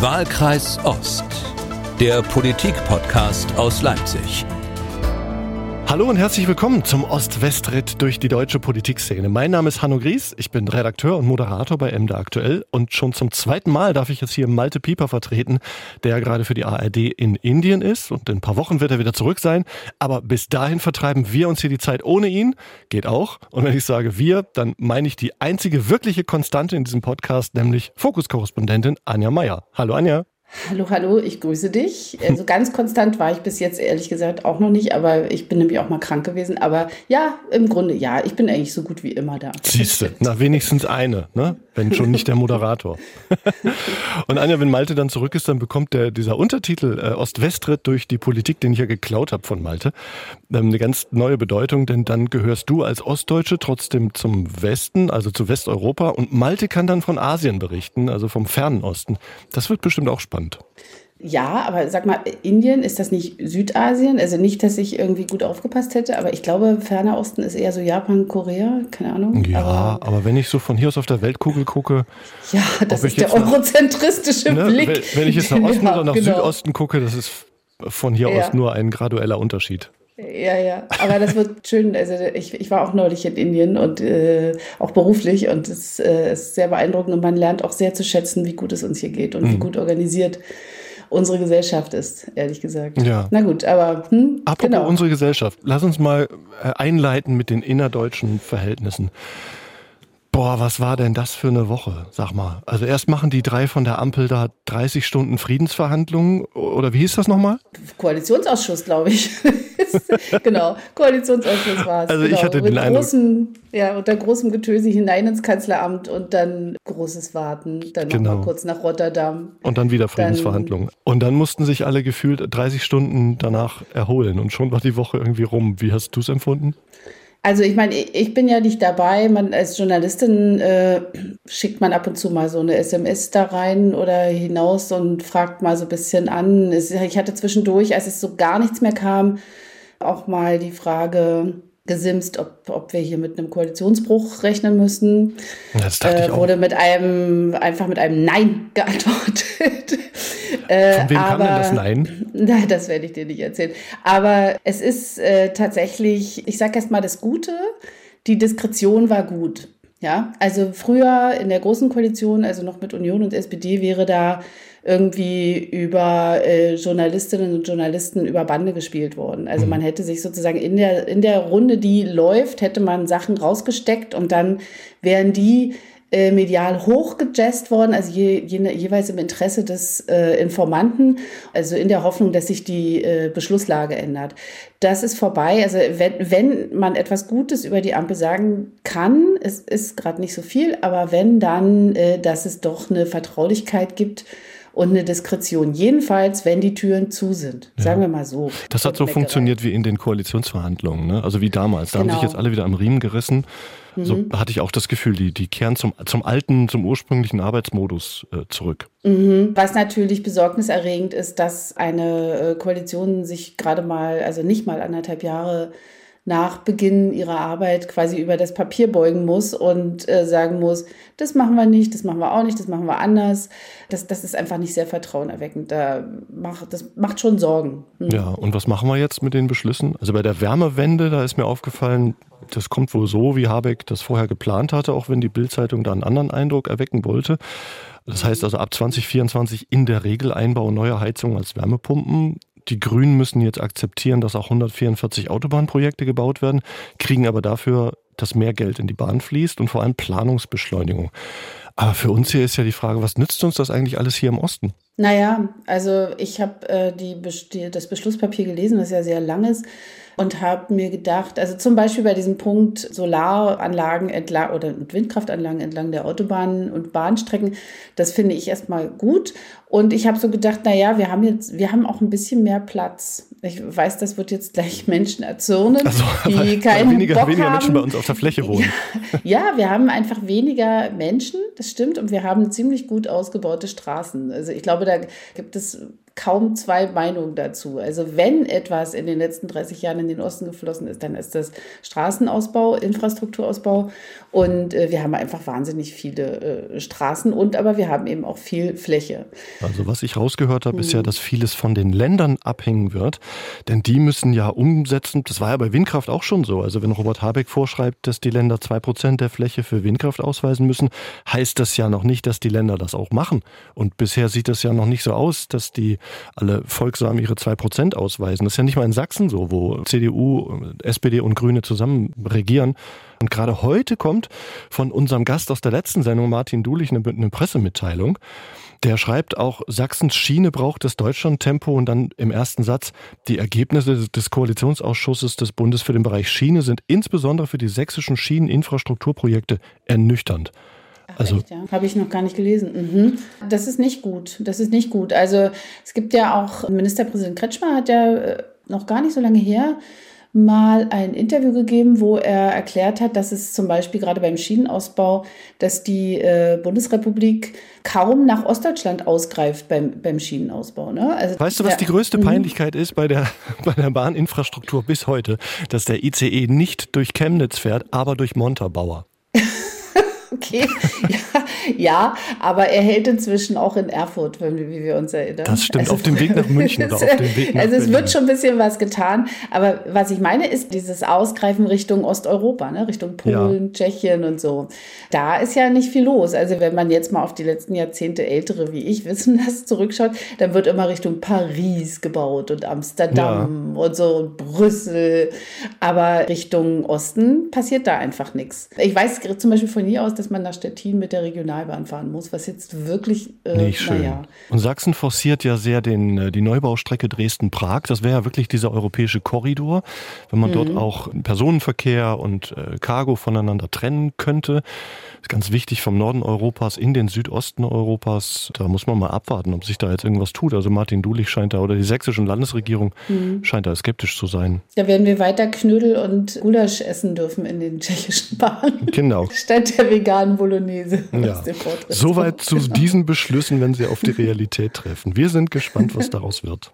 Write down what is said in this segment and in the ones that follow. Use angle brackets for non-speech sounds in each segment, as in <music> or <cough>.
Wahlkreis Ost, der Politik-Podcast aus Leipzig. Hallo und herzlich willkommen zum Ost-West-Ritt durch die deutsche Politikszene. Mein Name ist Hanno Gries, ich bin Redakteur und Moderator bei MD Aktuell und schon zum zweiten Mal darf ich jetzt hier Malte Pieper vertreten, der gerade für die ARD in Indien ist und in ein paar Wochen wird er wieder zurück sein. Aber bis dahin vertreiben wir uns hier die Zeit ohne ihn. Geht auch. Und wenn ich sage wir, dann meine ich die einzige wirkliche Konstante in diesem Podcast, nämlich Fokuskorrespondentin Anja Meier. Hallo Anja. Hallo, hallo, ich grüße dich. Also ganz konstant war ich bis jetzt ehrlich gesagt auch noch nicht, aber ich bin nämlich auch mal krank gewesen. Aber ja, im Grunde ja, ich bin eigentlich so gut wie immer da. Siehst du, na wenigstens eine, ne? wenn schon nicht der Moderator. Und Anja, wenn Malte dann zurück ist, dann bekommt der, dieser Untertitel äh, Ost-West-Ritt durch die Politik, den ich ja geklaut habe von Malte, ähm, eine ganz neue Bedeutung, denn dann gehörst du als Ostdeutsche trotzdem zum Westen, also zu Westeuropa und Malte kann dann von Asien berichten, also vom fernen Osten. Das wird bestimmt auch spannend spannend. Ja, aber sag mal, Indien, ist das nicht Südasien? Also nicht, dass ich irgendwie gut aufgepasst hätte, aber ich glaube, ferner Osten ist eher so Japan, Korea, keine Ahnung. Ja, aber, aber wenn ich so von hier aus auf der Weltkugel gucke. Ja, das ist der eurozentristische nach, ne, Blick. Wenn ich jetzt nach <laughs> Osten ja, oder nach genau. Südosten gucke, das ist von hier ja. aus nur ein gradueller Unterschied. Ja, ja, aber das wird schön. Also ich, ich war auch neulich in Indien und äh, auch beruflich und es äh, ist sehr beeindruckend und man lernt auch sehr zu schätzen, wie gut es uns hier geht und mhm. wie gut organisiert unsere Gesellschaft ist, ehrlich gesagt. Ja. Na gut, aber hm, Apropos genau. unsere Gesellschaft, lass uns mal äh, einleiten mit den innerdeutschen Verhältnissen. Boah, was war denn das für eine Woche, sag mal. Also erst machen die drei von der Ampel da 30 Stunden Friedensverhandlungen oder wie hieß das nochmal? Koalitionsausschuss, glaube ich. <laughs> genau, Koalitionsausschuss war es. Also genau. ich hatte den großen, Ja, unter großem Getöse hinein ins Kanzleramt und dann großes Warten, dann genau. nochmal kurz nach Rotterdam. Und dann wieder Friedensverhandlungen. Dann, und dann mussten sich alle gefühlt 30 Stunden danach erholen und schon war die Woche irgendwie rum. Wie hast du es empfunden? Also ich meine, ich bin ja nicht dabei. Man als Journalistin äh, schickt man ab und zu mal so eine SMS da rein oder hinaus und fragt mal so ein bisschen an. Ich hatte zwischendurch, als es so gar nichts mehr kam, auch mal die Frage, gesimst, ob, ob wir hier mit einem Koalitionsbruch rechnen müssen. Das dachte äh, ich auch. Wurde mit einem, einfach mit einem Nein <laughs> geantwortet. äh, Von wem aber, kam denn das Nein? <laughs> Nein, das werde ich dir nicht erzählen. Aber es ist äh, tatsächlich, ich sage erst mal das Gute, die Diskretion war gut. Ja, also früher in der großen Koalition, also noch mit Union und SPD, wäre da irgendwie über äh, Journalistinnen und Journalisten über Bande gespielt worden. Also mhm. man hätte sich sozusagen in der, in der Runde, die läuft, hätte man Sachen rausgesteckt und dann wären die äh, medial hochgejazzt worden, also je, je, jeweils im Interesse des äh, Informanten, also in der Hoffnung, dass sich die äh, Beschlusslage ändert. Das ist vorbei. Also wenn, wenn man etwas Gutes über die Ampel sagen kann, es ist gerade nicht so viel, aber wenn dann, äh, dass es doch eine Vertraulichkeit gibt, und eine Diskretion. Jedenfalls, wenn die Türen zu sind. Sagen ja. wir mal so. Das hat so Meckerei. funktioniert wie in den Koalitionsverhandlungen, ne? also wie damals. Da genau. haben sich genau. jetzt alle wieder am Riemen gerissen. Mhm. So hatte ich auch das Gefühl, die, die kehren zum, zum alten, zum ursprünglichen Arbeitsmodus äh, zurück. Mhm. Was natürlich besorgniserregend ist, dass eine äh, Koalition sich gerade mal, also nicht mal anderthalb Jahre nach Beginn ihrer Arbeit quasi über das Papier beugen muss und äh, sagen muss, das machen wir nicht, das machen wir auch nicht, das machen wir anders. Das, das ist einfach nicht sehr vertrauenerweckend. Da macht, das macht schon Sorgen. Hm. Ja, und was machen wir jetzt mit den Beschlüssen? Also bei der Wärmewende, da ist mir aufgefallen, das kommt wohl so, wie Habeck das vorher geplant hatte, auch wenn die Bildzeitung da einen anderen Eindruck erwecken wollte. Das heißt also ab 2024 in der Regel Einbau neuer Heizungen als Wärmepumpen. Die Grünen müssen jetzt akzeptieren, dass auch 144 Autobahnprojekte gebaut werden, kriegen aber dafür, dass mehr Geld in die Bahn fließt und vor allem Planungsbeschleunigung. Aber für uns hier ist ja die Frage, was nützt uns das eigentlich alles hier im Osten? Naja, also ich habe äh, das Beschlusspapier gelesen, das ja sehr lang ist und habe mir gedacht, also zum Beispiel bei diesem Punkt Solaranlagen entlang oder Windkraftanlagen entlang der Autobahnen und Bahnstrecken, das finde ich erstmal gut. Und ich habe so gedacht, na ja, wir haben jetzt, wir haben auch ein bisschen mehr Platz. Ich weiß, das wird jetzt gleich Menschen erzürnen, also, die keinen weniger, Bock weniger haben. Menschen bei uns auf der Fläche wohnen. Ja, ja, wir haben einfach weniger Menschen, das stimmt, und wir haben ziemlich gut ausgebaute Straßen. Also ich glaube, da gibt es kaum zwei Meinungen dazu. Also wenn etwas in den letzten 30 Jahren in den Osten geflossen ist, dann ist das Straßenausbau, Infrastrukturausbau und äh, wir haben einfach wahnsinnig viele äh, Straßen und aber wir haben eben auch viel Fläche. Also was ich rausgehört habe, ist ja, hm. dass vieles von den Ländern abhängen wird, denn die müssen ja umsetzen, das war ja bei Windkraft auch schon so, also wenn Robert Habeck vorschreibt, dass die Länder zwei Prozent der Fläche für Windkraft ausweisen müssen, heißt das ja noch nicht, dass die Länder das auch machen. Und bisher sieht es ja noch nicht so aus, dass die alle folgsam ihre zwei Prozent ausweisen. Das ist ja nicht mal in Sachsen so, wo CDU, SPD und Grüne zusammen regieren. Und gerade heute kommt von unserem Gast aus der letzten Sendung, Martin Dulich, eine, eine Pressemitteilung. Der schreibt auch, Sachsens Schiene braucht das Deutschlandtempo und dann im ersten Satz, die Ergebnisse des Koalitionsausschusses des Bundes für den Bereich Schiene sind insbesondere für die sächsischen Schieneninfrastrukturprojekte ernüchternd. Ach, also ja. habe ich noch gar nicht gelesen. Mhm. Das ist nicht gut. Das ist nicht gut. Also es gibt ja auch Ministerpräsident Kretschmer hat ja äh, noch gar nicht so lange her mal ein Interview gegeben, wo er erklärt hat, dass es zum Beispiel gerade beim Schienenausbau, dass die äh, Bundesrepublik kaum nach Ostdeutschland ausgreift beim, beim Schienenausbau. Ne? Also, weißt du, was ja, die größte mhm. Peinlichkeit ist bei der, <laughs> bei der Bahninfrastruktur bis heute? Dass der ICE nicht durch Chemnitz fährt, aber durch Montabaur. <laughs> okay. Ja, ja, aber er hält inzwischen auch in Erfurt, wie wir uns erinnern. Das stimmt, also, auf dem Weg nach München oder auf dem Weg <laughs> nach Also es Berlin. wird schon ein bisschen was getan. Aber was ich meine, ist dieses Ausgreifen Richtung Osteuropa, ne? Richtung Polen, ja. Tschechien und so. Da ist ja nicht viel los. Also wenn man jetzt mal auf die letzten Jahrzehnte ältere wie ich wissen <laughs> lässt, zurückschaut, dann wird immer Richtung Paris gebaut und Amsterdam ja. und so und Brüssel. Aber Richtung Osten passiert da einfach nichts. Ich weiß zum Beispiel von hier aus, dass man nach Stettin mit der Regionalbahn fahren muss, was jetzt wirklich, äh, Nicht schön. Naja. Und Sachsen forciert ja sehr den, äh, die Neubaustrecke Dresden-Prag. Das wäre ja wirklich dieser europäische Korridor, wenn man mhm. dort auch Personenverkehr und äh, Cargo voneinander trennen könnte. Ganz wichtig vom Norden Europas in den Südosten Europas. Da muss man mal abwarten, ob sich da jetzt irgendwas tut. Also Martin Dulich scheint da oder die sächsische Landesregierung mhm. scheint da skeptisch zu sein. Da werden wir weiter Knödel und Gulasch essen dürfen in den tschechischen Bahnen. Genau. <laughs> Statt der veganen Bolognese. Ja. Soweit zu genau. diesen Beschlüssen, wenn sie auf die Realität treffen. Wir sind gespannt, was daraus wird.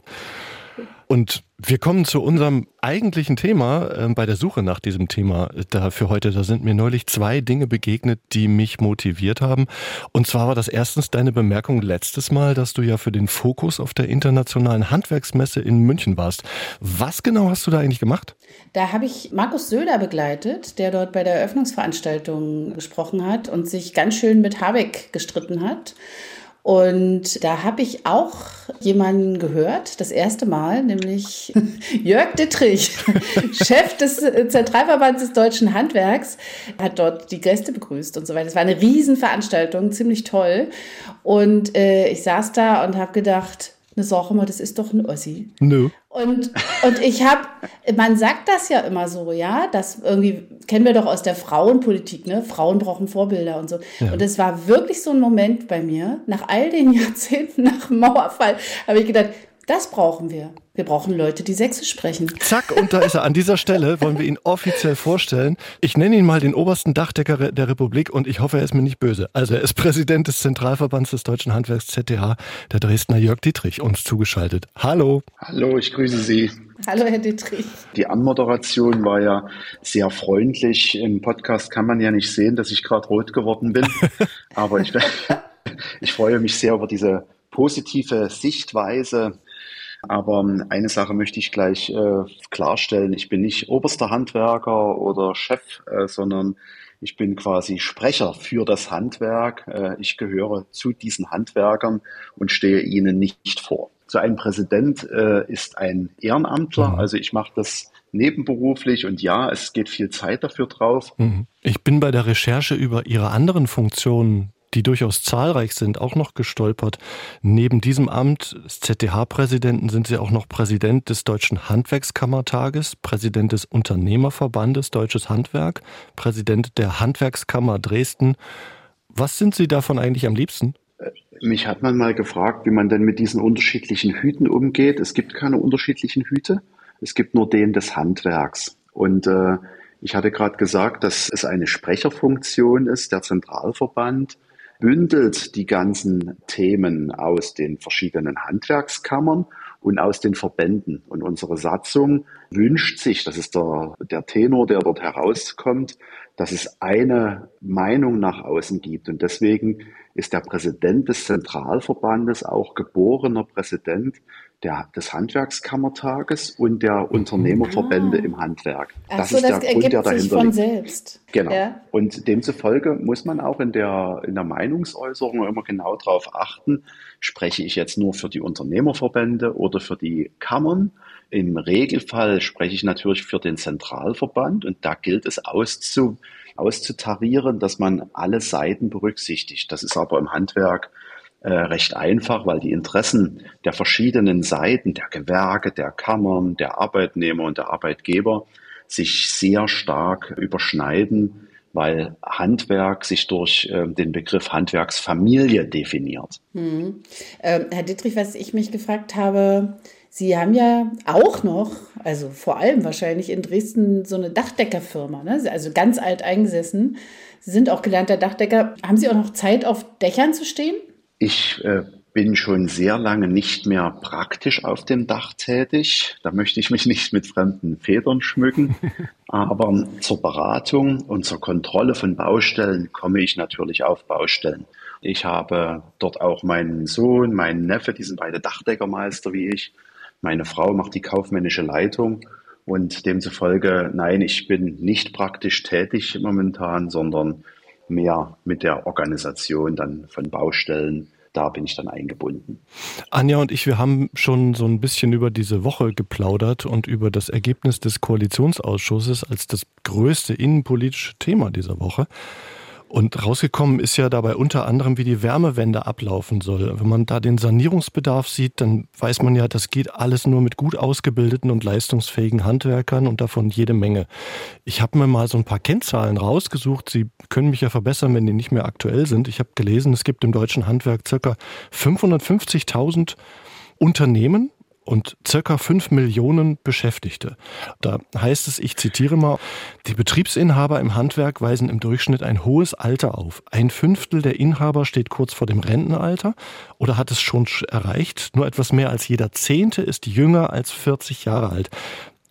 Und wir kommen zu unserem eigentlichen Thema äh, bei der Suche nach diesem Thema da für heute. Da sind mir neulich zwei Dinge begegnet, die mich motiviert haben. Und zwar war das erstens deine Bemerkung letztes Mal, dass du ja für den Fokus auf der internationalen Handwerksmesse in München warst. Was genau hast du da eigentlich gemacht? Da habe ich Markus Söder begleitet, der dort bei der Eröffnungsveranstaltung gesprochen hat und sich ganz schön mit Habeck gestritten hat. Und da habe ich auch jemanden gehört, das erste Mal, nämlich <laughs> Jörg Dittrich, Chef des Zentralverbands des deutschen Handwerks, hat dort die Gäste begrüßt und so weiter. Es war eine Riesenveranstaltung, ziemlich toll. Und äh, ich saß da und habe gedacht, eine Sache mal, das ist doch ein Ossi. Nö. Und, und ich habe, man sagt das ja immer so, ja, das irgendwie kennen wir doch aus der Frauenpolitik, ne? Frauen brauchen Vorbilder und so. Ja. Und es war wirklich so ein Moment bei mir, nach all den <laughs> Jahrzehnten nach Mauerfall, habe ich gedacht, das brauchen wir. Wir brauchen Leute, die Sächsisch sprechen. Zack, und da ist er. An dieser Stelle wollen wir ihn offiziell vorstellen. Ich nenne ihn mal den obersten Dachdecker der Republik und ich hoffe, er ist mir nicht böse. Also er ist Präsident des Zentralverbands des Deutschen Handwerks ZTH, der Dresdner Jörg Dietrich, uns zugeschaltet. Hallo. Hallo, ich grüße Sie. Hallo, Herr Dietrich. Die Anmoderation war ja sehr freundlich. Im Podcast kann man ja nicht sehen, dass ich gerade rot geworden bin. <laughs> Aber ich, <laughs> ich freue mich sehr über diese positive Sichtweise aber ähm, eine Sache möchte ich gleich äh, klarstellen. Ich bin nicht oberster Handwerker oder Chef, äh, sondern ich bin quasi Sprecher für das Handwerk. Äh, ich gehöre zu diesen Handwerkern und stehe ihnen nicht vor. So ein Präsident äh, ist ein Ehrenamtler, mhm. also ich mache das nebenberuflich und ja, es geht viel Zeit dafür drauf. Mhm. Ich bin bei der Recherche über Ihre anderen Funktionen die durchaus zahlreich sind, auch noch gestolpert. Neben diesem Amt des ZDH-Präsidenten sind Sie auch noch Präsident des Deutschen Handwerkskammertages, Präsident des Unternehmerverbandes Deutsches Handwerk, Präsident der Handwerkskammer Dresden. Was sind Sie davon eigentlich am liebsten? Mich hat man mal gefragt, wie man denn mit diesen unterschiedlichen Hüten umgeht. Es gibt keine unterschiedlichen Hüte. Es gibt nur den des Handwerks. Und äh, ich hatte gerade gesagt, dass es eine Sprecherfunktion ist, der Zentralverband bündelt die ganzen Themen aus den verschiedenen Handwerkskammern und aus den Verbänden. Und unsere Satzung wünscht sich, das ist der, der Tenor, der dort herauskommt, dass es eine Meinung nach außen gibt. Und deswegen ist der Präsident des Zentralverbandes auch geborener Präsident der, des Handwerkskammertages und der Unternehmerverbände ah. im Handwerk. Das so, ist der das Grund, der dahinter von liegt. selbst. Genau. Ja. Und demzufolge muss man auch in der, in der Meinungsäußerung immer genau darauf achten, spreche ich jetzt nur für die Unternehmerverbände oder für die Kammern. Im Regelfall spreche ich natürlich für den Zentralverband und da gilt es auszu, auszutarieren, dass man alle Seiten berücksichtigt. Das ist aber im Handwerk äh, recht einfach, weil die Interessen der verschiedenen Seiten, der Gewerke, der Kammern, der Arbeitnehmer und der Arbeitgeber sich sehr stark überschneiden, weil Handwerk sich durch äh, den Begriff Handwerksfamilie definiert. Hm. Ähm, Herr Dittrich, was ich mich gefragt habe, Sie haben ja auch noch, also vor allem wahrscheinlich in Dresden, so eine Dachdeckerfirma, ne? also ganz alt eingesessen. Sie sind auch gelernter Dachdecker. Haben Sie auch noch Zeit, auf Dächern zu stehen? Ich äh, bin schon sehr lange nicht mehr praktisch auf dem Dach tätig. Da möchte ich mich nicht mit fremden Federn schmücken. <laughs> Aber zur Beratung und zur Kontrolle von Baustellen komme ich natürlich auf Baustellen. Ich habe dort auch meinen Sohn, meinen Neffe, die sind beide Dachdeckermeister wie ich. Meine Frau macht die kaufmännische Leitung und demzufolge, nein, ich bin nicht praktisch tätig momentan, sondern mehr mit der Organisation dann von Baustellen. Da bin ich dann eingebunden. Anja und ich, wir haben schon so ein bisschen über diese Woche geplaudert und über das Ergebnis des Koalitionsausschusses als das größte innenpolitische Thema dieser Woche. Und rausgekommen ist ja dabei unter anderem, wie die Wärmewende ablaufen soll. Wenn man da den Sanierungsbedarf sieht, dann weiß man ja, das geht alles nur mit gut ausgebildeten und leistungsfähigen Handwerkern und davon jede Menge. Ich habe mir mal so ein paar Kennzahlen rausgesucht. Sie können mich ja verbessern, wenn die nicht mehr aktuell sind. Ich habe gelesen, es gibt im deutschen Handwerk circa 550.000 Unternehmen, und circa fünf Millionen Beschäftigte. Da heißt es, ich zitiere mal, die Betriebsinhaber im Handwerk weisen im Durchschnitt ein hohes Alter auf. Ein Fünftel der Inhaber steht kurz vor dem Rentenalter oder hat es schon erreicht. Nur etwas mehr als jeder Zehnte ist jünger als 40 Jahre alt.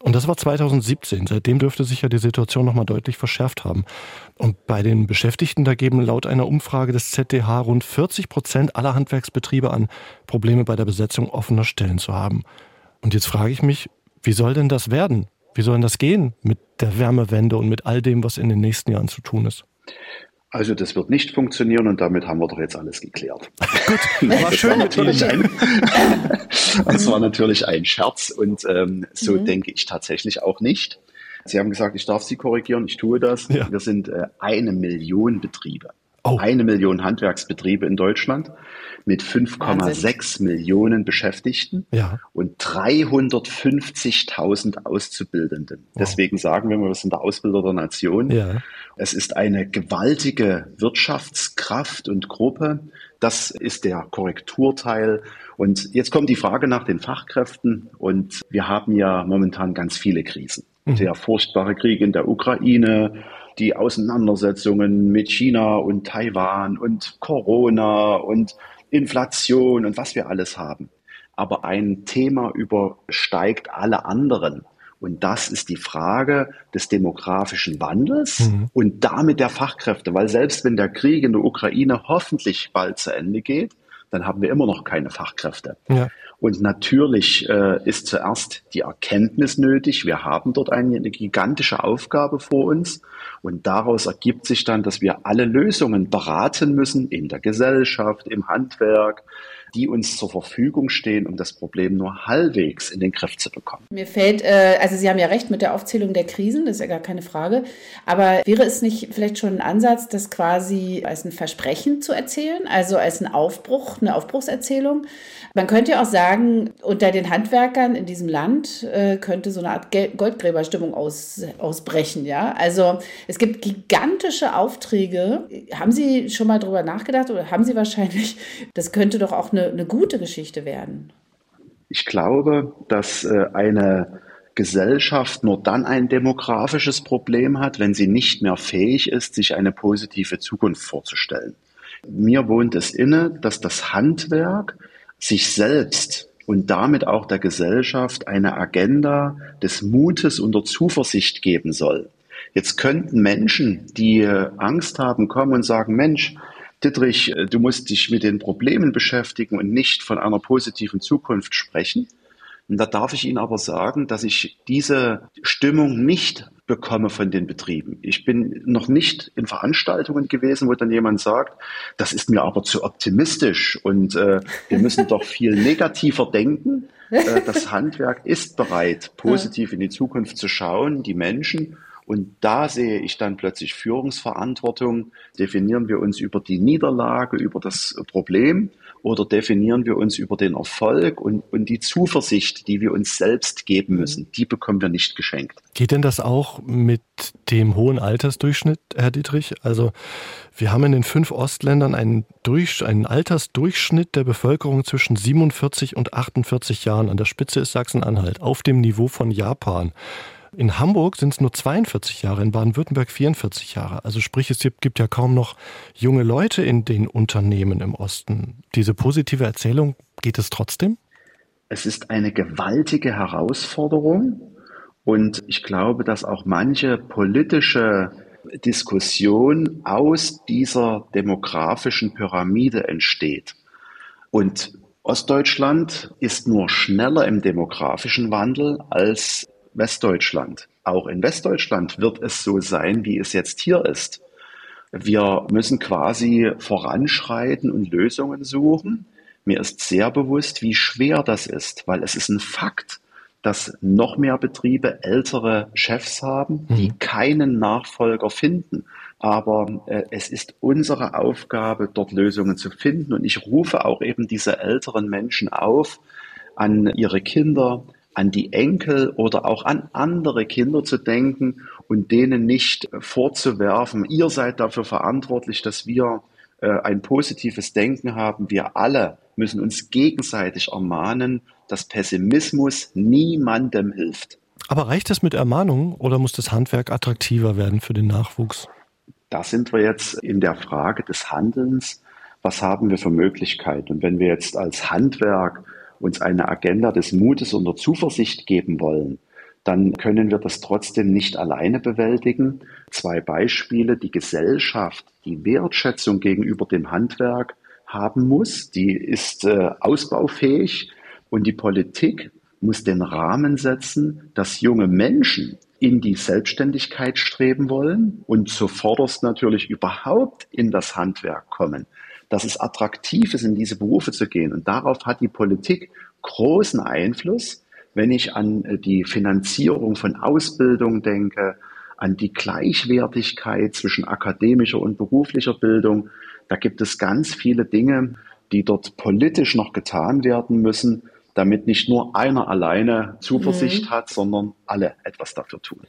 Und das war 2017. Seitdem dürfte sich ja die Situation nochmal deutlich verschärft haben. Und bei den Beschäftigten, da geben laut einer Umfrage des ZDH rund 40 Prozent aller Handwerksbetriebe an, Probleme bei der Besetzung offener Stellen zu haben. Und jetzt frage ich mich, wie soll denn das werden? Wie soll denn das gehen mit der Wärmewende und mit all dem, was in den nächsten Jahren zu tun ist? Also das wird nicht funktionieren und damit haben wir doch jetzt alles geklärt. <laughs> Gut, war das schön war natürlich ein, <laughs> Das war natürlich ein Scherz und ähm, so mhm. denke ich tatsächlich auch nicht. Sie haben gesagt, ich darf Sie korrigieren, ich tue das. Ja. Wir sind äh, eine Million Betriebe. Oh. Eine Million Handwerksbetriebe in Deutschland mit 5,6 Millionen Beschäftigten ja. und 350.000 Auszubildenden. Wow. Deswegen sagen wir, wir sind der Ausbilder der Nation. Ja. Es ist eine gewaltige Wirtschaftskraft und Gruppe. Das ist der Korrekturteil. Und jetzt kommt die Frage nach den Fachkräften. Und wir haben ja momentan ganz viele Krisen. Mhm. Der furchtbare Krieg in der Ukraine, die Auseinandersetzungen mit China und Taiwan und Corona und Inflation und was wir alles haben. Aber ein Thema übersteigt alle anderen. Und das ist die Frage des demografischen Wandels mhm. und damit der Fachkräfte. Weil selbst wenn der Krieg in der Ukraine hoffentlich bald zu Ende geht, dann haben wir immer noch keine Fachkräfte. Ja. Und natürlich äh, ist zuerst die Erkenntnis nötig. Wir haben dort eine, eine gigantische Aufgabe vor uns. Und daraus ergibt sich dann, dass wir alle Lösungen beraten müssen in der Gesellschaft, im Handwerk, die uns zur Verfügung stehen, um das Problem nur halbwegs in den Griff zu bekommen. Mir fällt, äh, also Sie haben ja recht mit der Aufzählung der Krisen, das ist ja gar keine Frage. Aber wäre es nicht vielleicht schon ein Ansatz, das quasi als ein Versprechen zu erzählen, also als ein Aufbruch, eine Aufbruchserzählung? Man könnte ja auch sagen, unter den Handwerkern in diesem Land äh, könnte so eine Art Goldgräberstimmung aus, ausbrechen. Ja, also es gibt gigantische Aufträge. Haben Sie schon mal drüber nachgedacht oder haben Sie wahrscheinlich? Das könnte doch auch eine eine, gute Geschichte werden? Ich glaube, dass äh, eine Gesellschaft nur dann ein demografisches Problem hat, wenn sie nicht mehr fähig ist, sich eine positive Zukunft vorzustellen. Mir wohnt es inne, dass das Handwerk sich selbst und damit auch der Gesellschaft eine Agenda des Mutes und der Zuversicht geben soll. Jetzt könnten Menschen, die Angst haben, kommen und sagen, Mensch, Dittrich, du musst dich mit den Problemen beschäftigen und nicht von einer positiven Zukunft sprechen. Und da darf ich Ihnen aber sagen, dass ich diese Stimmung nicht bekomme von den Betrieben. Ich bin noch nicht in Veranstaltungen gewesen, wo dann jemand sagt, das ist mir aber zu optimistisch und äh, wir müssen doch viel negativer denken. Äh, das Handwerk ist bereit, positiv in die Zukunft zu schauen, die Menschen. Und da sehe ich dann plötzlich Führungsverantwortung. Definieren wir uns über die Niederlage, über das Problem oder definieren wir uns über den Erfolg und, und die Zuversicht, die wir uns selbst geben müssen, die bekommen wir nicht geschenkt. Geht denn das auch mit dem hohen Altersdurchschnitt, Herr Dietrich? Also wir haben in den fünf Ostländern einen, Durch, einen Altersdurchschnitt der Bevölkerung zwischen 47 und 48 Jahren. An der Spitze ist Sachsen-Anhalt, auf dem Niveau von Japan. In Hamburg sind es nur 42 Jahre, in Baden-Württemberg 44 Jahre. Also sprich, es gibt ja kaum noch junge Leute in den Unternehmen im Osten. Diese positive Erzählung, geht es trotzdem? Es ist eine gewaltige Herausforderung und ich glaube, dass auch manche politische Diskussion aus dieser demografischen Pyramide entsteht. Und Ostdeutschland ist nur schneller im demografischen Wandel als Westdeutschland. Auch in Westdeutschland wird es so sein, wie es jetzt hier ist. Wir müssen quasi voranschreiten und Lösungen suchen. Mir ist sehr bewusst, wie schwer das ist, weil es ist ein Fakt, dass noch mehr Betriebe ältere Chefs haben, die mhm. keinen Nachfolger finden. Aber äh, es ist unsere Aufgabe, dort Lösungen zu finden. Und ich rufe auch eben diese älteren Menschen auf, an ihre Kinder, an die Enkel oder auch an andere Kinder zu denken und denen nicht vorzuwerfen, ihr seid dafür verantwortlich, dass wir äh, ein positives Denken haben. Wir alle müssen uns gegenseitig ermahnen, dass Pessimismus niemandem hilft. Aber reicht das mit Ermahnungen oder muss das Handwerk attraktiver werden für den Nachwuchs? Da sind wir jetzt in der Frage des Handelns. Was haben wir für Möglichkeiten? Und wenn wir jetzt als Handwerk uns eine Agenda des Mutes und der Zuversicht geben wollen, dann können wir das trotzdem nicht alleine bewältigen. Zwei Beispiele. Die Gesellschaft, die Wertschätzung gegenüber dem Handwerk haben muss, die ist äh, ausbaufähig und die Politik muss den Rahmen setzen, dass junge Menschen in die Selbstständigkeit streben wollen und zuvorderst natürlich überhaupt in das Handwerk kommen dass es attraktiv ist, in diese Berufe zu gehen. Und darauf hat die Politik großen Einfluss, wenn ich an äh, die Finanzierung von Ausbildung denke, an die Gleichwertigkeit zwischen akademischer und beruflicher Bildung. Da gibt es ganz viele Dinge, die dort politisch noch getan werden müssen, damit nicht nur einer alleine Zuversicht mhm. hat, sondern alle etwas dafür tun.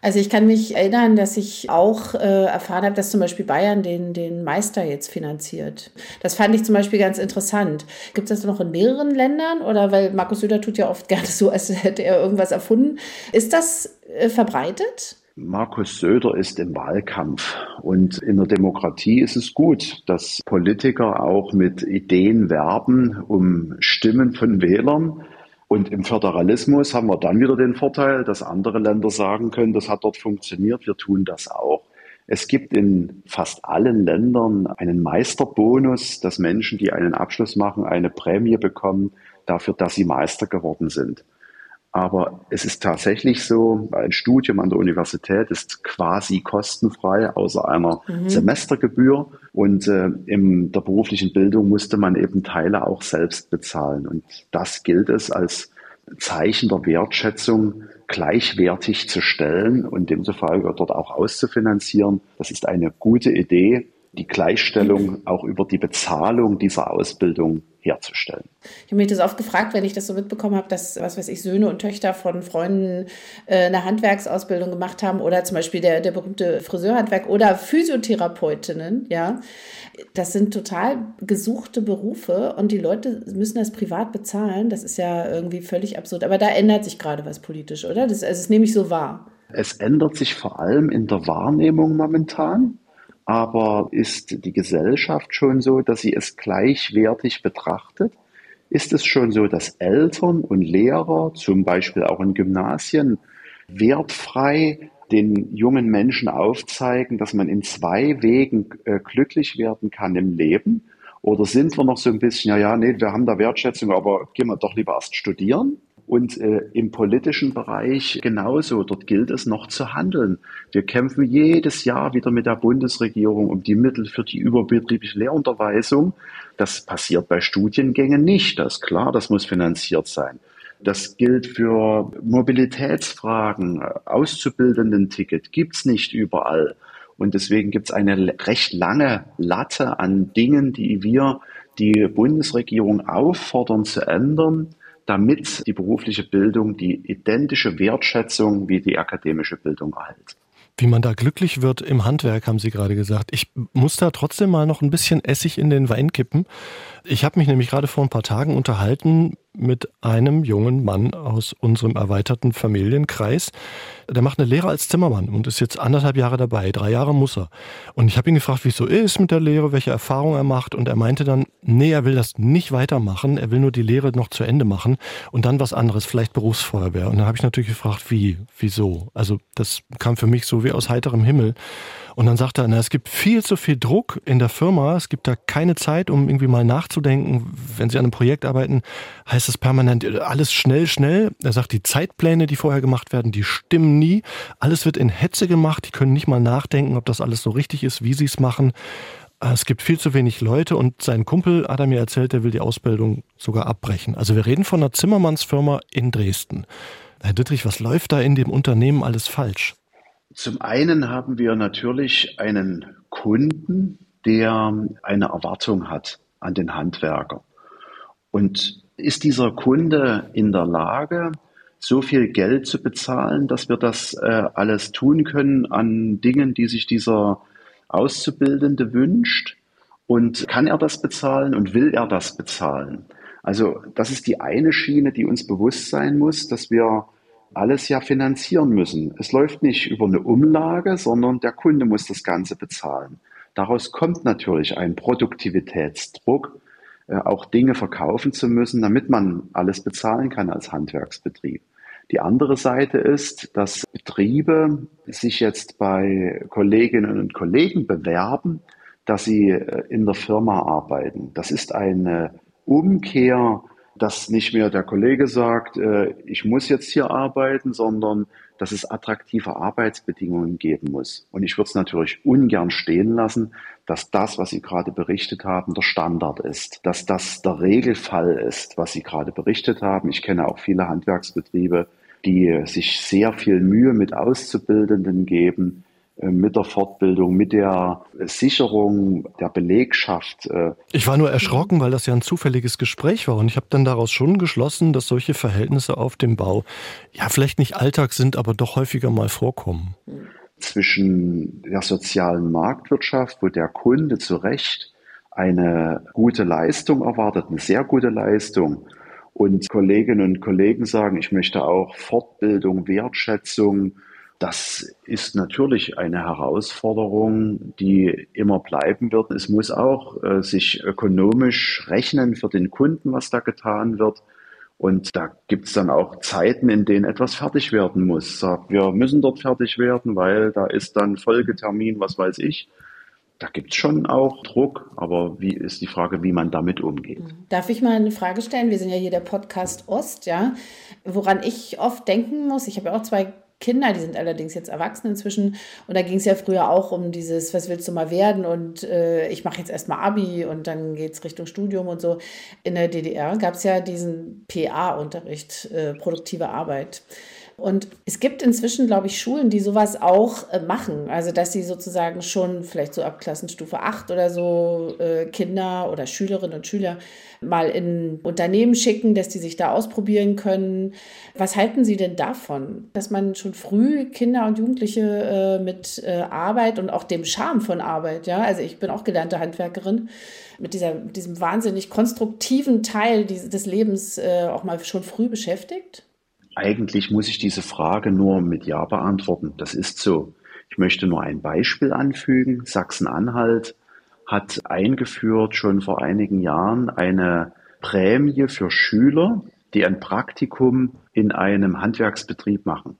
Also ich kann mich erinnern, dass ich auch äh, erfahren habe, dass zum Beispiel Bayern den, den Meister jetzt finanziert. Das fand ich zum Beispiel ganz interessant. Gibt es das noch in mehreren Ländern? Oder weil Markus Söder tut ja oft <laughs> gerne so, als hätte er irgendwas erfunden. Ist das äh, verbreitet? Markus Söder ist im Wahlkampf und in der Demokratie ist es gut, dass Politiker auch mit Ideen werben, um Stimmen von Wählern. Und im Föderalismus haben wir dann wieder den Vorteil, dass andere Länder sagen können, das hat dort funktioniert, wir tun das auch. Es gibt in fast allen Ländern einen Meisterbonus, dass Menschen, die einen Abschluss machen, eine Prämie bekommen dafür, dass sie Meister geworden sind. Aber es ist tatsächlich so, ein Studium an der Universität ist quasi kostenfrei, außer einer mhm. Semestergebühr. Und äh, in der beruflichen Bildung musste man eben Teile auch selbst bezahlen. Und das gilt es als Zeichen der Wertschätzung gleichwertig zu stellen und demzufolge dort auch auszufinanzieren. Das ist eine gute Idee, die Gleichstellung auch über die Bezahlung dieser Ausbildung herzustellen. Ich habe mich das oft gefragt, wenn ich das so mitbekommen habe, dass, was weiß ich, Söhne und Töchter von Freunden äh, eine Handwerksausbildung gemacht haben oder zum Beispiel der, der berühmte Friseurhandwerk oder Physiotherapeutinnen, ja. Das sind total gesuchte Berufe und die Leute müssen das privat bezahlen. Das ist ja irgendwie völlig absurd. Aber da ändert sich gerade was politisch, oder? Das, also das nehme ich so wahr. Es ändert sich vor allem in der Wahrnehmung momentan. Aber ist die Gesellschaft schon so, dass sie es gleichwertig betrachtet? Ist es schon so, dass Eltern und Lehrer, zum Beispiel auch in Gymnasien, wertfrei den jungen Menschen aufzeigen, dass man in zwei Wegen äh, glücklich werden kann im Leben? Oder sind wir noch so ein bisschen, ja, ja, nee, wir haben da Wertschätzung, aber gehen wir doch lieber erst studieren? Und äh, im politischen Bereich genauso. Dort gilt es noch zu handeln. Wir kämpfen jedes Jahr wieder mit der Bundesregierung um die Mittel für die überbetriebliche Lehrunterweisung. Das passiert bei Studiengängen nicht. Das ist klar, das muss finanziert sein. Das gilt für Mobilitätsfragen. Auszubildenden-Ticket gibt's nicht überall. Und deswegen gibt es eine recht lange Latte an Dingen, die wir die Bundesregierung auffordern zu ändern, damit die berufliche Bildung die identische Wertschätzung wie die akademische Bildung erhält. Wie man da glücklich wird im Handwerk, haben Sie gerade gesagt. Ich muss da trotzdem mal noch ein bisschen Essig in den Wein kippen. Ich habe mich nämlich gerade vor ein paar Tagen unterhalten mit einem jungen Mann aus unserem erweiterten Familienkreis. Der macht eine Lehre als Zimmermann und ist jetzt anderthalb Jahre dabei. Drei Jahre muss er. Und ich habe ihn gefragt, wie es so ist mit der Lehre, welche Erfahrungen er macht. Und er meinte dann, nee, er will das nicht weitermachen. Er will nur die Lehre noch zu Ende machen und dann was anderes, vielleicht Berufsfeuerwehr. Und dann habe ich natürlich gefragt, wie, wieso? Also das kam für mich so wie aus heiterem Himmel. Und dann sagt er, na, es gibt viel zu viel Druck in der Firma, es gibt da keine Zeit, um irgendwie mal nachzudenken. Wenn Sie an einem Projekt arbeiten, heißt es permanent alles schnell, schnell. Er sagt, die Zeitpläne, die vorher gemacht werden, die stimmen nie. Alles wird in Hetze gemacht, die können nicht mal nachdenken, ob das alles so richtig ist, wie sie es machen. Es gibt viel zu wenig Leute und sein Kumpel hat er mir erzählt, der will die Ausbildung sogar abbrechen. Also wir reden von einer Zimmermannsfirma in Dresden. Herr Dittrich, was läuft da in dem Unternehmen alles falsch? Zum einen haben wir natürlich einen Kunden, der eine Erwartung hat an den Handwerker. Und ist dieser Kunde in der Lage, so viel Geld zu bezahlen, dass wir das äh, alles tun können an Dingen, die sich dieser Auszubildende wünscht? Und kann er das bezahlen und will er das bezahlen? Also das ist die eine Schiene, die uns bewusst sein muss, dass wir alles ja finanzieren müssen. Es läuft nicht über eine Umlage, sondern der Kunde muss das Ganze bezahlen. Daraus kommt natürlich ein Produktivitätsdruck, auch Dinge verkaufen zu müssen, damit man alles bezahlen kann als Handwerksbetrieb. Die andere Seite ist, dass Betriebe sich jetzt bei Kolleginnen und Kollegen bewerben, dass sie äh, in der Firma arbeiten. Das ist eine Umkehr dass nicht mehr der Kollege sagt, äh, ich muss jetzt hier arbeiten, sondern dass es attraktive Arbeitsbedingungen geben muss. Und ich würde es natürlich ungern stehen lassen, dass das, was Sie gerade berichtet haben, der Standard ist, dass das der Regelfall ist, was Sie gerade berichtet haben. Ich kenne auch viele Handwerksbetriebe, die sich sehr viel Mühe mit Auszubildenden geben, äh, mit der Fortbildung, mit der Sicherung der Belegschaft. Äh. Ich war nur erschrocken, weil das ja ein zufälliges Gespräch war und ich habe dann daraus schon geschlossen, dass solche Verhältnisse auf dem Bau ja vielleicht nicht Alltag sind, aber doch häufiger mal vorkommen. Zwischen der sozialen Marktwirtschaft, wo der Kunde zu Recht eine gute Leistung erwartet, eine sehr gute Leistung, und Kolleginnen und Kollegen sagen, ich möchte auch Fortbildung, Wertschätzung, das ist natürlich eine Herausforderung, die immer bleiben wird. Es muss auch äh, sich ökonomisch rechnen für den Kunden, was da getan wird. Und da gibt es dann auch Zeiten, in denen etwas fertig werden muss. Wir müssen dort fertig werden, weil da ist dann Folgetermin, was weiß ich. Da gibt es schon auch Druck, aber wie ist die Frage, wie man damit umgeht? Darf ich mal eine Frage stellen? Wir sind ja hier der Podcast Ost, ja. Woran ich oft denken muss, ich habe ja auch zwei Kinder, die sind allerdings jetzt erwachsen inzwischen. Und da ging es ja früher auch um dieses, was willst du mal werden? Und äh, ich mache jetzt erstmal Abi und dann geht es Richtung Studium und so. In der DDR gab es ja diesen PA-Unterricht, äh, produktive Arbeit. Und es gibt inzwischen, glaube ich, Schulen, die sowas auch äh, machen. Also, dass sie sozusagen schon vielleicht so ab Klassenstufe 8 oder so äh, Kinder oder Schülerinnen und Schüler mal in Unternehmen schicken, dass die sich da ausprobieren können. Was halten Sie denn davon, dass man schon früh Kinder und Jugendliche äh, mit äh, Arbeit und auch dem Charme von Arbeit, ja, also ich bin auch gelernte Handwerkerin, mit dieser, diesem wahnsinnig konstruktiven Teil des Lebens äh, auch mal schon früh beschäftigt? Eigentlich muss ich diese Frage nur mit Ja beantworten. Das ist so. Ich möchte nur ein Beispiel anfügen. Sachsen-Anhalt hat eingeführt schon vor einigen Jahren eine Prämie für Schüler, die ein Praktikum in einem Handwerksbetrieb machen.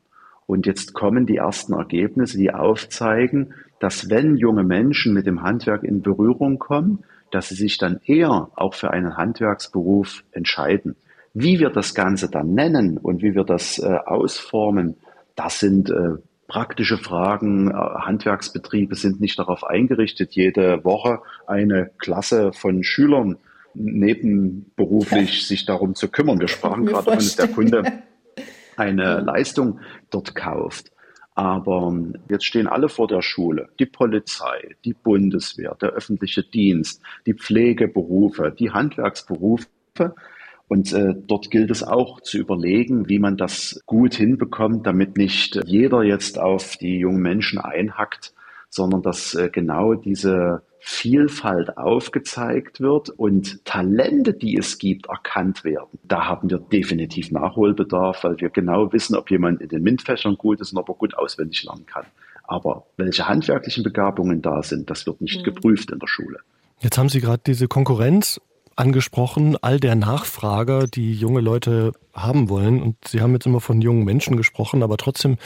Und jetzt kommen die ersten Ergebnisse, die aufzeigen, dass wenn junge Menschen mit dem Handwerk in Berührung kommen, dass sie sich dann eher auch für einen Handwerksberuf entscheiden. Wie wir das Ganze dann nennen und wie wir das äh, ausformen, das sind äh, praktische Fragen. Äh, Handwerksbetriebe sind nicht darauf eingerichtet, jede Woche eine Klasse von Schülern nebenberuflich sich darum zu kümmern. Wir sprachen gerade davon, dass der Kunde eine Leistung dort kauft. Aber ähm, jetzt stehen alle vor der Schule. Die Polizei, die Bundeswehr, der öffentliche Dienst, die Pflegeberufe, die Handwerksberufe. Und äh, dort gilt es auch zu überlegen, wie man das gut hinbekommt, damit nicht jeder jetzt auf die jungen Menschen einhackt, sondern dass äh, genau diese Vielfalt aufgezeigt wird und Talente, die es gibt, erkannt werden. Da haben wir definitiv Nachholbedarf, weil wir genau wissen, ob jemand in den MINT-Fächern gut ist und ob er gut auswendig lernen kann. Aber welche handwerklichen Begabungen da sind, das wird nicht mhm. geprüft in der Schule. Jetzt haben Sie gerade diese Konkurrenz angesprochen, all der Nachfrager, die junge Leute haben wollen. Und Sie haben jetzt immer von jungen Menschen gesprochen, aber trotzdem,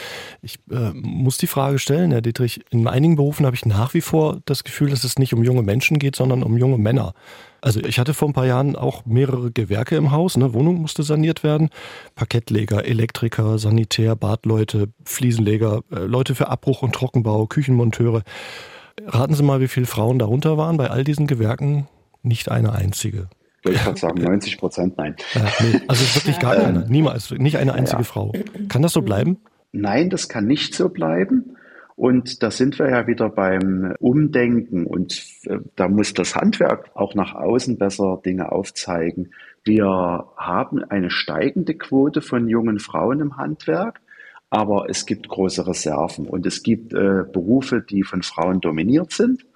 ich äh, muss die Frage stellen, Herr Dietrich, in einigen Berufen habe ich nach wie vor das Gefühl, dass es nicht um junge Menschen geht, sondern um junge Männer. Also ich hatte vor ein paar Jahren auch mehrere Gewerke im Haus, ne? Wohnung musste saniert werden, Parkettleger, Elektriker, Sanitär, Badleute, Fliesenleger, äh, Leute für Abbruch und Trockenbau, Küchenmonteure. Raten Sie mal, wie viele Frauen darunter waren bei all diesen Gewerken? Nicht eine einzige. Ich würde sagen 90 Prozent nein. Ja, nee, also wirklich gar keine. Niemals. Nicht eine einzige ja. Frau. Kann das so bleiben? Nein, das kann nicht so bleiben. Und da sind wir ja wieder beim Umdenken und äh, da muss das Handwerk auch nach außen besser Dinge aufzeigen. Wir haben eine steigende Quote von jungen Frauen im Handwerk, aber es gibt große Reserven und es gibt äh, Berufe, die von Frauen dominiert sind.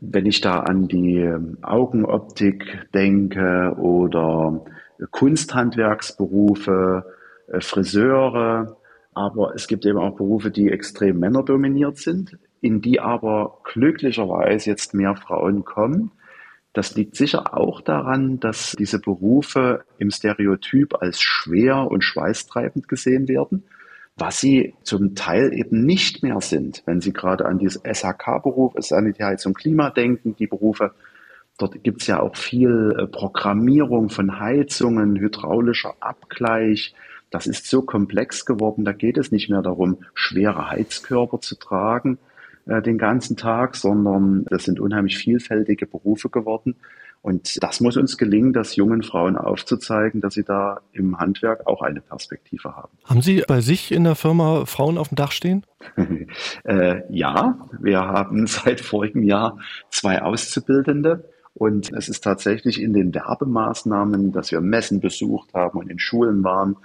Wenn ich da an die ähm, Augenoptik denke oder Kunsthandwerksberufe, äh, Friseure, aber es gibt eben auch Berufe, die extrem männerdominiert sind, in die aber glücklicherweise jetzt mehr Frauen kommen. Das liegt sicher auch daran, dass diese Berufe im Stereotyp als schwer und schweißtreibend gesehen werden was sie zum Teil eben nicht mehr sind, wenn Sie gerade an dieses SHK-Beruf, Sanität und Klima denken, die Berufe, dort gibt es ja auch viel äh, Programmierung von Heizungen, hydraulischer Abgleich. Das ist so komplex geworden, da geht es nicht mehr darum, schwere Heizkörper zu tragen äh, den ganzen Tag, sondern das sind unheimlich vielfältige Berufe geworden. Und das muss uns gelingen, das jungen Frauen aufzuzeigen, dass sie da im Handwerk auch eine Perspektive haben. Haben Sie bei sich in der Firma Frauen auf dem Dach stehen? <laughs> äh, ja, wir haben <laughs> seit vorigem Jahr zwei Auszubildende. Und es ist tatsächlich in den Werbemaßnahmen, dass wir Messen besucht haben und in Schulen waren,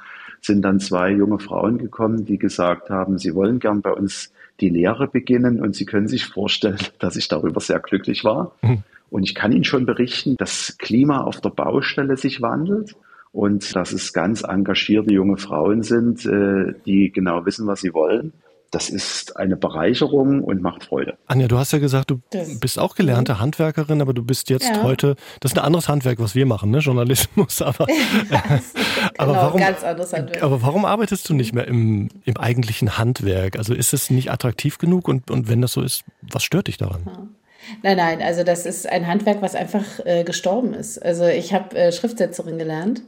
sind dann zwei junge Frauen gekommen, die gesagt haben, sie wollen gern bei uns die Lehre beginnen und sie können sich vorstellen, <laughs> dass ich darüber sehr glücklich war. Mhm. Und ich kann Ihnen schon berichten, dass Klima auf der Baustelle sich wandelt und dass es ganz engagierte junge Frauen sind, äh, die genau wissen, was sie wollen. Das ist eine Bereicherung und macht Freude. Anja, du hast ja gesagt, du das, bist auch gelernte Handwerkerin, aber du bist jetzt ja. heute, das ist ein anderes Handwerk, was wir machen, ne? Journalismus. <laughs> Aber, aber, genau, warum, ganz anderes Handwerk. aber warum arbeitest du nicht mehr im, im eigentlichen Handwerk? Also ist es nicht attraktiv genug und, und wenn das so ist, was stört dich daran? Ja. Nein, nein, also das ist ein Handwerk, was einfach äh, gestorben ist. Also ich habe äh, Schriftsetzerin gelernt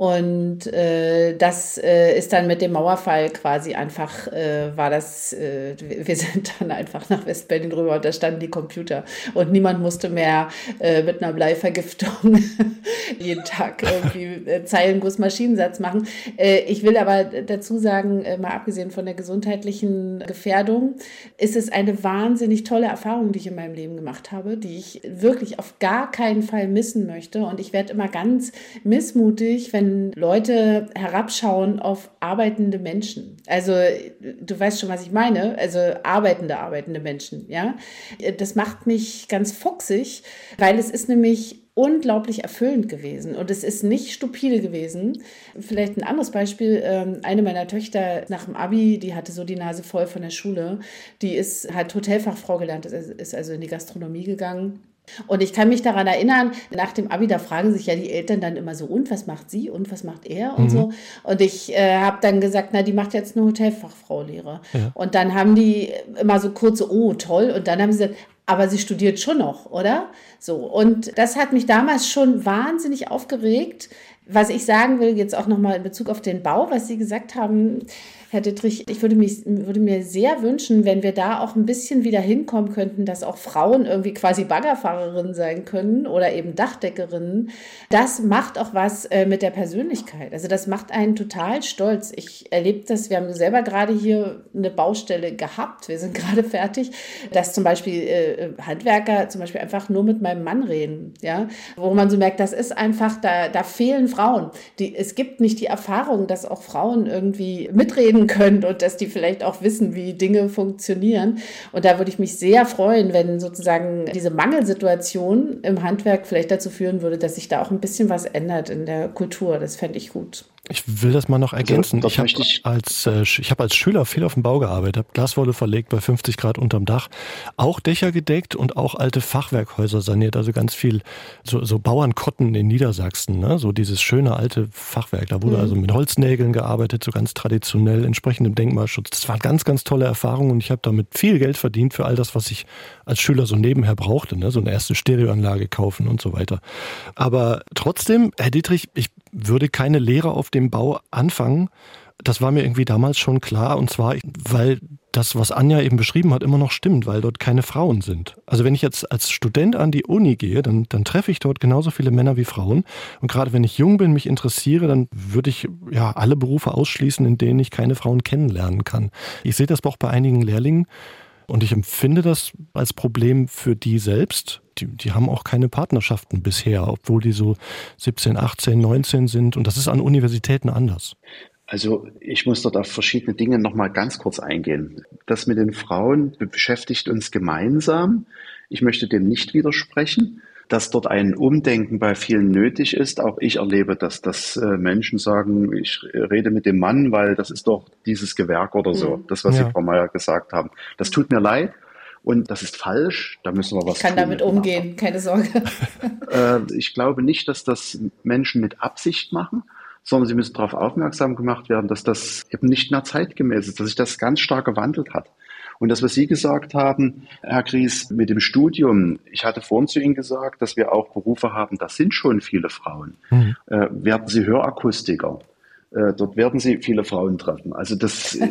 und äh, das äh, ist dann mit dem Mauerfall quasi einfach, äh, war das, äh, wir sind <laughs> dann einfach nach Westberlin rüber und da standen die Computer und niemand musste mehr äh, mit einer Bleivergiftung <laughs> jeden Tag irgendwie äh, Zeilenguss Maschinensatz machen. Äh, ich will aber dazu sagen, äh, mal abgesehen von der gesundheitlichen Gefährdung, ist es eine wahnsinnig tolle Erfahrung, die ich in meinem Leben gemacht habe, die ich wirklich auf gar keinen Fall missen möchte und ich werde immer ganz missmutig, wenn Leute herabschauen auf arbeitende Menschen. Also du weißt schon, was ich meine. Also arbeitende, arbeitende Menschen. Ja, das macht mich ganz fuchsig, weil es ist nämlich unglaublich erfüllend gewesen und es ist nicht stupide gewesen. Vielleicht ein anderes Beispiel, ähm, eine meiner Töchter nach dem Abi, die hatte so die Nase voll von der Schule, die ist, hat Hotelfachfrau gelernt, ist also in die Gastronomie gegangen und ich kann mich daran erinnern, nach dem Abi, da fragen sich ja die Eltern dann immer so, und was macht sie und was macht er und mhm. so. Und ich äh, habe dann gesagt, na, die macht jetzt eine Hotelfachfrau-Lehre. Ja. Und dann haben die immer so kurze, oh, toll. Und dann haben sie gesagt, aber sie studiert schon noch, oder? So. Und das hat mich damals schon wahnsinnig aufgeregt. Was ich sagen will, jetzt auch nochmal in Bezug auf den Bau, was Sie gesagt haben, Herr Dittrich, ich würde, mich, würde mir sehr wünschen, wenn wir da auch ein bisschen wieder hinkommen könnten, dass auch Frauen irgendwie quasi Baggerfahrerinnen sein können oder eben Dachdeckerinnen. Das macht auch was äh, mit der Persönlichkeit. Also das macht einen total stolz. Ich erlebe das, wir haben selber gerade hier eine Baustelle gehabt, wir sind <laughs> gerade fertig, dass zum Beispiel äh, Handwerker zum Beispiel einfach nur mit meinem Mann reden, ja, wo man so merkt, das ist einfach, da, da fehlen Frauen. Die, es gibt nicht die Erfahrung, dass auch Frauen irgendwie mitreden reden können und dass die vielleicht auch wissen, wie Dinge funktionieren. Und da würde ich mich sehr freuen, wenn sozusagen diese Mangelsituation im Handwerk vielleicht dazu führen würde, dass sich da auch ein bisschen was ändert in der Kultur. Das fände ich gut. Ich will das mal noch ergänzen. Also, ich habe als, äh, ich hab als Schüler viel auf dem Bau gearbeitet, habe Glaswolle verlegt bei 50 Grad unterm Dach, auch Dächer gedeckt und auch alte Fachwerkhäuser saniert, also ganz viel so, so Bauernkotten in Niedersachsen, ne? so dieses schöne alte Fachwerk. Da wurde mhm. also mit Holznägeln gearbeitet, so ganz traditionell, entsprechendem Denkmalschutz. Das war eine ganz, ganz tolle Erfahrung und ich habe damit viel Geld verdient für all das, was ich als Schüler so nebenher brauchte, ne? so eine erste Stereoanlage kaufen und so weiter. Aber trotzdem, Herr Dietrich, ich würde keine Lehre auf dem Bau anfangen. Das war mir irgendwie damals schon klar und zwar, weil das, was Anja eben beschrieben hat, immer noch stimmt, weil dort keine Frauen sind. Also wenn ich jetzt als Student an die Uni gehe, dann, dann treffe ich dort genauso viele Männer wie Frauen. Und gerade wenn ich jung bin, mich interessiere, dann würde ich ja alle Berufe ausschließen, in denen ich keine Frauen kennenlernen kann. Ich sehe das auch bei einigen Lehrlingen und ich empfinde das als Problem für die selbst, die, die haben auch keine Partnerschaften bisher, obwohl die so 17, 18, 19 sind. Und das ist an Universitäten anders. Also ich muss dort auf verschiedene Dinge nochmal ganz kurz eingehen. Das mit den Frauen beschäftigt uns gemeinsam. Ich möchte dem nicht widersprechen, dass dort ein Umdenken bei vielen nötig ist. Auch ich erlebe, dass, dass äh, Menschen sagen, ich rede mit dem Mann, weil das ist doch dieses Gewerk oder so. Mhm. Das, was ja. Sie, Frau Mayer, gesagt haben. Das tut mir leid. Und das ist falsch, da müssen wir was Ich kann tun damit umgehen, keine Sorge. <laughs> äh, ich glaube nicht, dass das Menschen mit Absicht machen, sondern sie müssen darauf aufmerksam gemacht werden, dass das eben nicht mehr zeitgemäß ist, dass sich das ganz stark gewandelt hat. Und das, was Sie gesagt haben, Herr Gries, mit dem Studium, ich hatte vorhin zu Ihnen gesagt, dass wir auch Berufe haben, da sind schon viele Frauen. Mhm. Äh, werden Sie Hörakustiker? Äh, dort werden Sie viele Frauen treffen. Also das, <laughs> äh,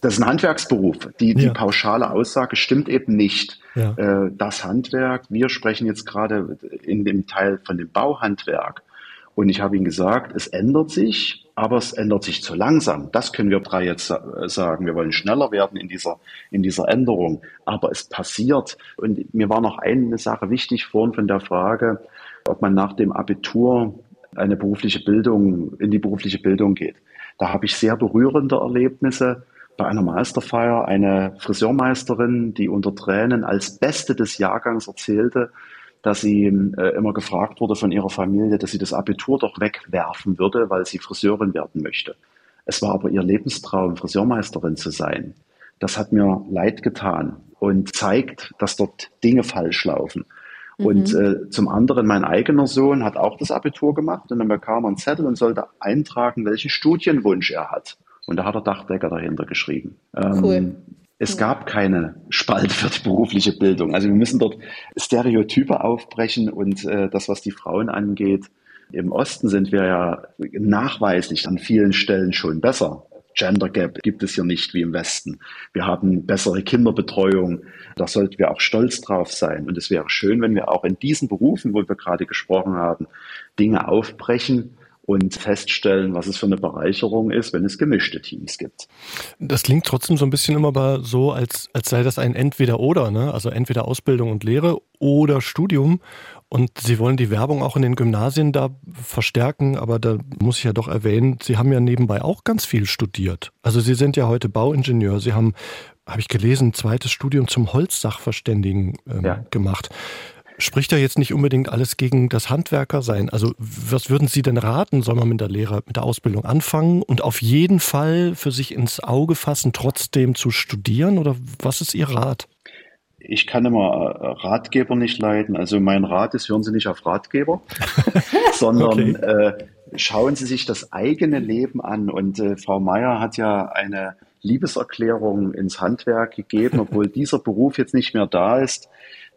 das ist ein Handwerksberuf. Die, die ja. pauschale Aussage stimmt eben nicht. Ja. Äh, das Handwerk, wir sprechen jetzt gerade in dem Teil von dem Bauhandwerk. Und ich habe Ihnen gesagt, es ändert sich, aber es ändert sich zu langsam. Das können wir drei jetzt sagen. Wir wollen schneller werden in dieser, in dieser Änderung. Aber es passiert. Und mir war noch eine Sache wichtig vorhin von der Frage, ob man nach dem Abitur eine berufliche Bildung, in die berufliche Bildung geht. Da habe ich sehr berührende Erlebnisse bei einer Meisterfeier eine Friseurmeisterin, die unter Tränen als Beste des Jahrgangs erzählte, dass sie äh, immer gefragt wurde von ihrer Familie, dass sie das Abitur doch wegwerfen würde, weil sie Friseurin werden möchte. Es war aber ihr Lebenstraum, Friseurmeisterin zu sein. Das hat mir leid getan und zeigt, dass dort Dinge falsch laufen. Mhm. Und äh, zum anderen, mein eigener Sohn hat auch das Abitur gemacht und dann bekam er einen Zettel und sollte eintragen, welchen Studienwunsch er hat. Und da hat er Dachdecker dahinter geschrieben. Ähm, cool. Es gab keine Spalte für die berufliche Bildung. Also wir müssen dort Stereotype aufbrechen und äh, das, was die Frauen angeht, im Osten sind wir ja nachweislich an vielen Stellen schon besser. Gender Gap gibt es hier nicht wie im Westen. Wir haben bessere Kinderbetreuung. Da sollten wir auch stolz drauf sein. Und es wäre schön, wenn wir auch in diesen Berufen, wo wir gerade gesprochen haben, Dinge aufbrechen, und feststellen, was es für eine Bereicherung ist, wenn es gemischte Teams gibt. Das klingt trotzdem so ein bisschen immer so, als, als sei das ein Entweder-Oder, ne? also entweder Ausbildung und Lehre oder Studium. Und Sie wollen die Werbung auch in den Gymnasien da verstärken, aber da muss ich ja doch erwähnen, Sie haben ja nebenbei auch ganz viel studiert. Also Sie sind ja heute Bauingenieur, Sie haben, habe ich gelesen, ein zweites Studium zum Holzsachverständigen ähm, ja. gemacht. Spricht ja jetzt nicht unbedingt alles gegen das Handwerker sein. Also was würden Sie denn raten? Soll man mit der Lehre, mit der Ausbildung anfangen und auf jeden Fall für sich ins Auge fassen, trotzdem zu studieren? Oder was ist Ihr Rat? Ich kann immer äh, Ratgeber nicht leiden. Also mein Rat ist, hören Sie nicht auf Ratgeber, <laughs> sondern okay. äh, schauen Sie sich das eigene Leben an. Und äh, Frau Meier hat ja eine Liebeserklärung ins Handwerk gegeben, obwohl dieser Beruf jetzt nicht mehr da ist.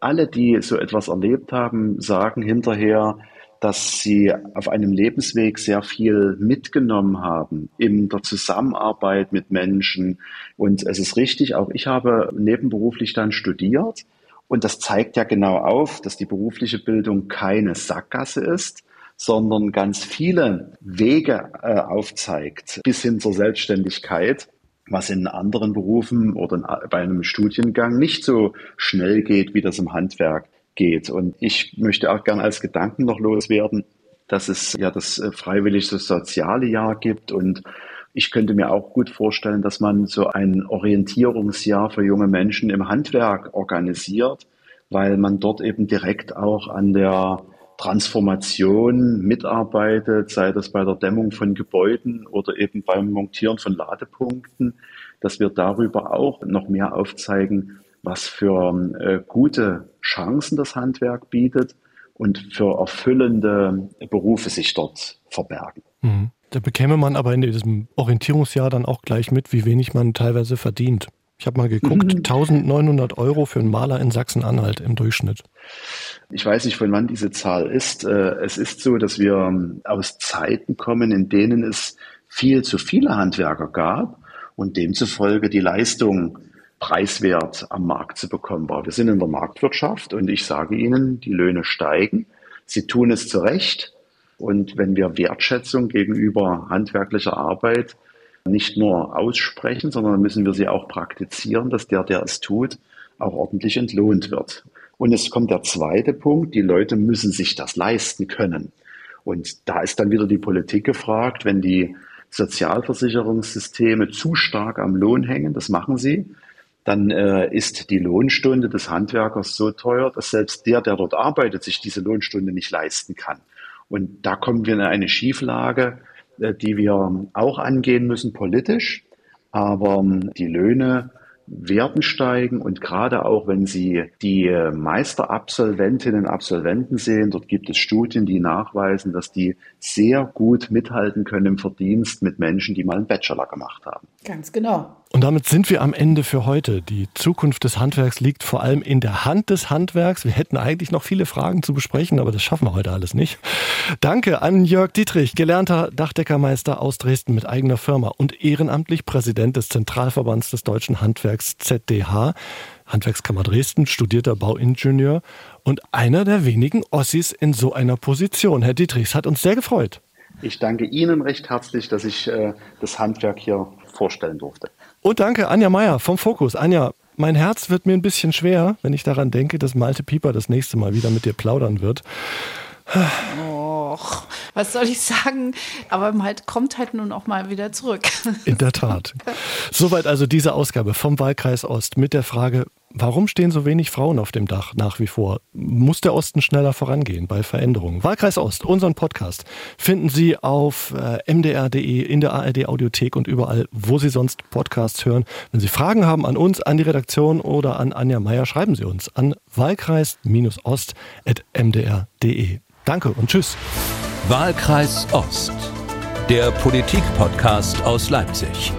Alle, die so etwas erlebt haben, sagen hinterher, dass sie auf einem Lebensweg sehr viel mitgenommen haben in der Zusammenarbeit mit Menschen. Und es ist richtig, auch ich habe nebenberuflich dann studiert. Und das zeigt ja genau auf, dass die berufliche Bildung keine Sackgasse ist, sondern ganz viele Wege äh, aufzeigt bis hin zur Selbstständigkeit was in anderen Berufen oder bei einem Studiengang nicht so schnell geht, wie das im Handwerk geht. Und ich möchte auch gerne als Gedanken noch loswerden, dass es ja das äh, freiwillige soziale Jahr gibt und ich könnte mir auch gut vorstellen, dass man so ein Orientierungsjahr für junge Menschen im Handwerk organisiert, weil man dort eben direkt auch an der Transformation mitarbeitet, sei das bei der Dämmung von Gebäuden oder eben beim Montieren von Ladepunkten, dass wir darüber auch noch mehr aufzeigen, was für äh, gute Chancen das Handwerk bietet und für erfüllende Berufe sich dort verbergen. Mhm. Da bekäme man aber in diesem Orientierungsjahr dann auch gleich mit, wie wenig man teilweise verdient. Ich habe mal geguckt, 1900 Euro für einen Maler in Sachsen-Anhalt im Durchschnitt. Ich weiß nicht, von wann diese Zahl ist. Äh, es ist so, dass wir ähm, aus Zeiten kommen, in denen es viel zu viele Handwerker gab und demzufolge die Leistung preiswert am Markt zu bekommen war. Wir sind in der Marktwirtschaft und ich sage Ihnen, die Löhne steigen. Sie tun es zu Recht. Und wenn wir Wertschätzung gegenüber handwerklicher Arbeit nicht nur aussprechen, sondern müssen wir sie auch praktizieren, dass der, der es tut, auch ordentlich entlohnt wird. Und es kommt der zweite Punkt, die Leute müssen sich das leisten können. Und da ist dann wieder die Politik gefragt, wenn die Sozialversicherungssysteme zu stark am Lohn hängen, das machen sie, dann äh, ist die Lohnstunde des Handwerkers so teuer, dass selbst der, der dort arbeitet, sich diese Lohnstunde nicht leisten kann. Und da kommen wir in eine Schieflage, die wir auch angehen müssen politisch. Aber ähm, die Löhne werden steigen und gerade auch wenn Sie die äh, Meisterabsolventinnen und Absolventen sehen, dort gibt es Studien, die nachweisen, dass die sehr gut mithalten können im Verdienst mit Menschen, die mal einen Bachelor gemacht haben. Ganz genau. Und damit sind wir am Ende für heute. Die Zukunft des Handwerks liegt vor allem in der Hand des Handwerks. Wir hätten eigentlich noch viele Fragen zu besprechen, aber das schaffen wir heute alles nicht. Danke an Jörg Dietrich, gelernter Dachdeckermeister aus Dresden mit eigener Firma und ehrenamtlich Präsident des Zentralverbands des deutschen Handwerks ZDH. Handwerkskammer Dresden, studierter Bauingenieur und einer der wenigen Ossis in so einer Position. Herr Dietrich, es hat uns sehr gefreut. Ich danke Ihnen recht herzlich, dass ich äh, das Handwerk hier vorstellen durfte. Und danke Anja Meier vom Fokus. Anja, mein Herz wird mir ein bisschen schwer, wenn ich daran denke, dass Malte Pieper das nächste Mal wieder mit dir plaudern wird. Och, was soll ich sagen? Aber halt kommt halt nun auch mal wieder zurück. <laughs> In der Tat. Soweit also diese Ausgabe vom Wahlkreis Ost mit der Frage, Warum stehen so wenig Frauen auf dem Dach nach wie vor? Muss der Osten schneller vorangehen bei Veränderungen? Wahlkreis Ost, unseren Podcast, finden Sie auf äh, mdr.de, in der ARD Audiothek und überall, wo Sie sonst Podcasts hören. Wenn Sie Fragen haben an uns, an die Redaktion oder an Anja Meier, schreiben Sie uns an wahlkreis-ost.mdr.de. Danke und tschüss. Wahlkreis Ost, der Politik-Podcast aus Leipzig.